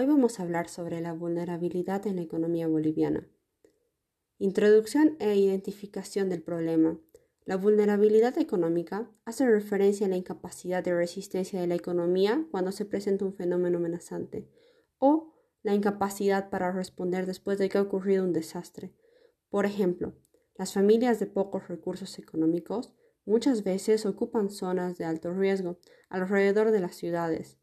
Hoy vamos a hablar sobre la vulnerabilidad en la economía boliviana. Introducción e identificación del problema. La vulnerabilidad económica hace referencia a la incapacidad de resistencia de la economía cuando se presenta un fenómeno amenazante o la incapacidad para responder después de que ha ocurrido un desastre. Por ejemplo, las familias de pocos recursos económicos muchas veces ocupan zonas de alto riesgo alrededor de las ciudades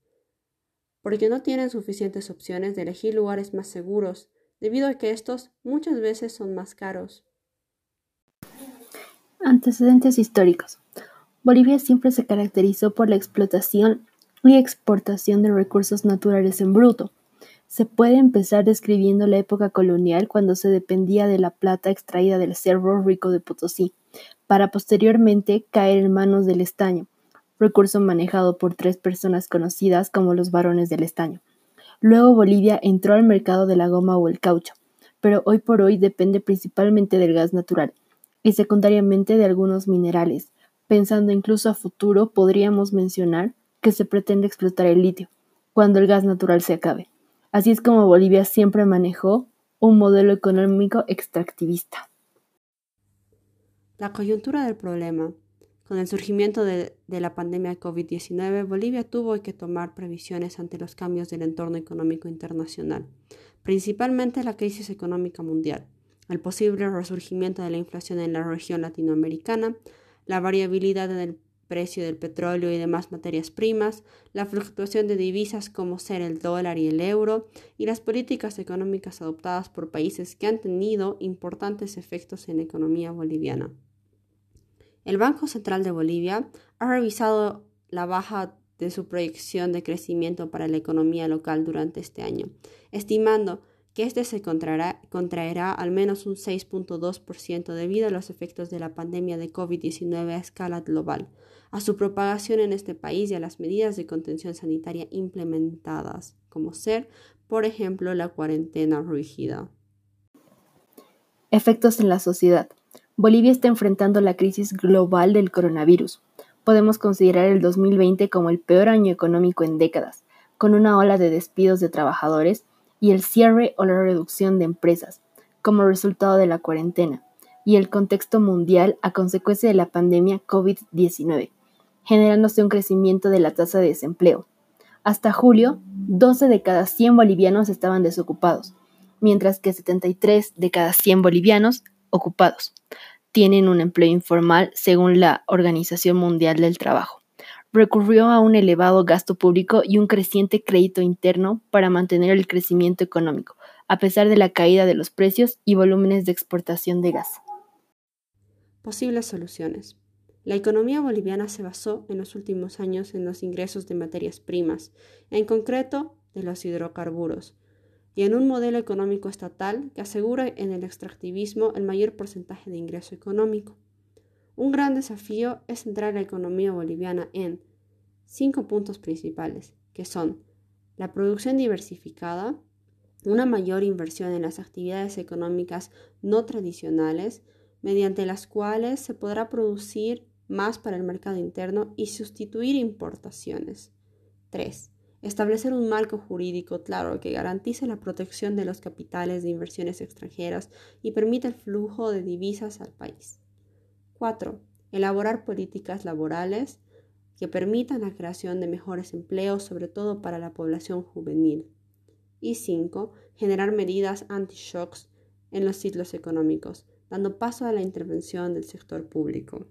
porque no tienen suficientes opciones de elegir lugares más seguros, debido a que estos muchas veces son más caros. Antecedentes históricos. Bolivia siempre se caracterizó por la explotación y exportación de recursos naturales en bruto. Se puede empezar describiendo la época colonial cuando se dependía de la plata extraída del Cerro Rico de Potosí, para posteriormente caer en manos del estaño, recurso manejado por tres personas conocidas como los varones del estaño. Luego Bolivia entró al mercado de la goma o el caucho, pero hoy por hoy depende principalmente del gas natural y secundariamente de algunos minerales. Pensando incluso a futuro, podríamos mencionar que se pretende explotar el litio, cuando el gas natural se acabe. Así es como Bolivia siempre manejó un modelo económico extractivista. La coyuntura del problema con el surgimiento de, la pandemia COVID-19, Bolivia tuvo que tomar previsiones ante los cambios del entorno económico internacional, principalmente la crisis económica mundial, el posible resurgimiento de la inflación en la región latinoamericana, la variabilidad en el precio del petróleo y demás materias primas, la fluctuación de divisas como ser el dólar y el euro, y las políticas económicas adoptadas por países que han tenido importantes efectos en la economía boliviana. El Banco Central de Bolivia ha revisado la baja de su proyección de crecimiento para la economía local durante este año, estimando que este se contraerá, al menos un 6.2% debido a los efectos de la pandemia de COVID-19 a escala global, a su propagación en este país y a las medidas de contención sanitaria implementadas, como ser, por ejemplo, la cuarentena rígida. Efectos en la sociedad. Bolivia está enfrentando la crisis global del coronavirus. Podemos considerar el 2020 como el peor año económico en décadas, con una ola de despidos de trabajadores y el cierre o la reducción de empresas, como resultado de la cuarentena, y el contexto mundial a consecuencia de la pandemia COVID-19, generándose un crecimiento de la tasa de desempleo. Hasta julio, 12 de cada 100 bolivianos estaban desocupados, mientras que 73 de cada 100 bolivianos ocupados tienen un empleo informal según la Organización Mundial del Trabajo. Recurrió a un elevado gasto público y un creciente crédito interno para mantener el crecimiento económico, a pesar de la caída de los precios y volúmenes de exportación de gas. Posibles soluciones. La economía boliviana se basó en los últimos años en los ingresos de materias primas, en concreto de los hidrocarburos, y en un modelo económico estatal que asegura en el extractivismo el mayor porcentaje de ingreso económico. Un gran desafío es centrar la economía boliviana en cinco puntos principales, que son la producción diversificada, una mayor inversión en las actividades económicas no tradicionales, mediante las cuales se podrá producir más para el mercado interno y sustituir importaciones. 3 establecer un marco jurídico claro que garantice la protección de los capitales de inversiones extranjeras y permita el flujo de divisas al país. 4. Elaborar políticas laborales que permitan la creación de mejores empleos, sobre todo para la población juvenil. Y 5. Generar medidas anti-shocks en los ciclos económicos, dando paso a la intervención del sector público.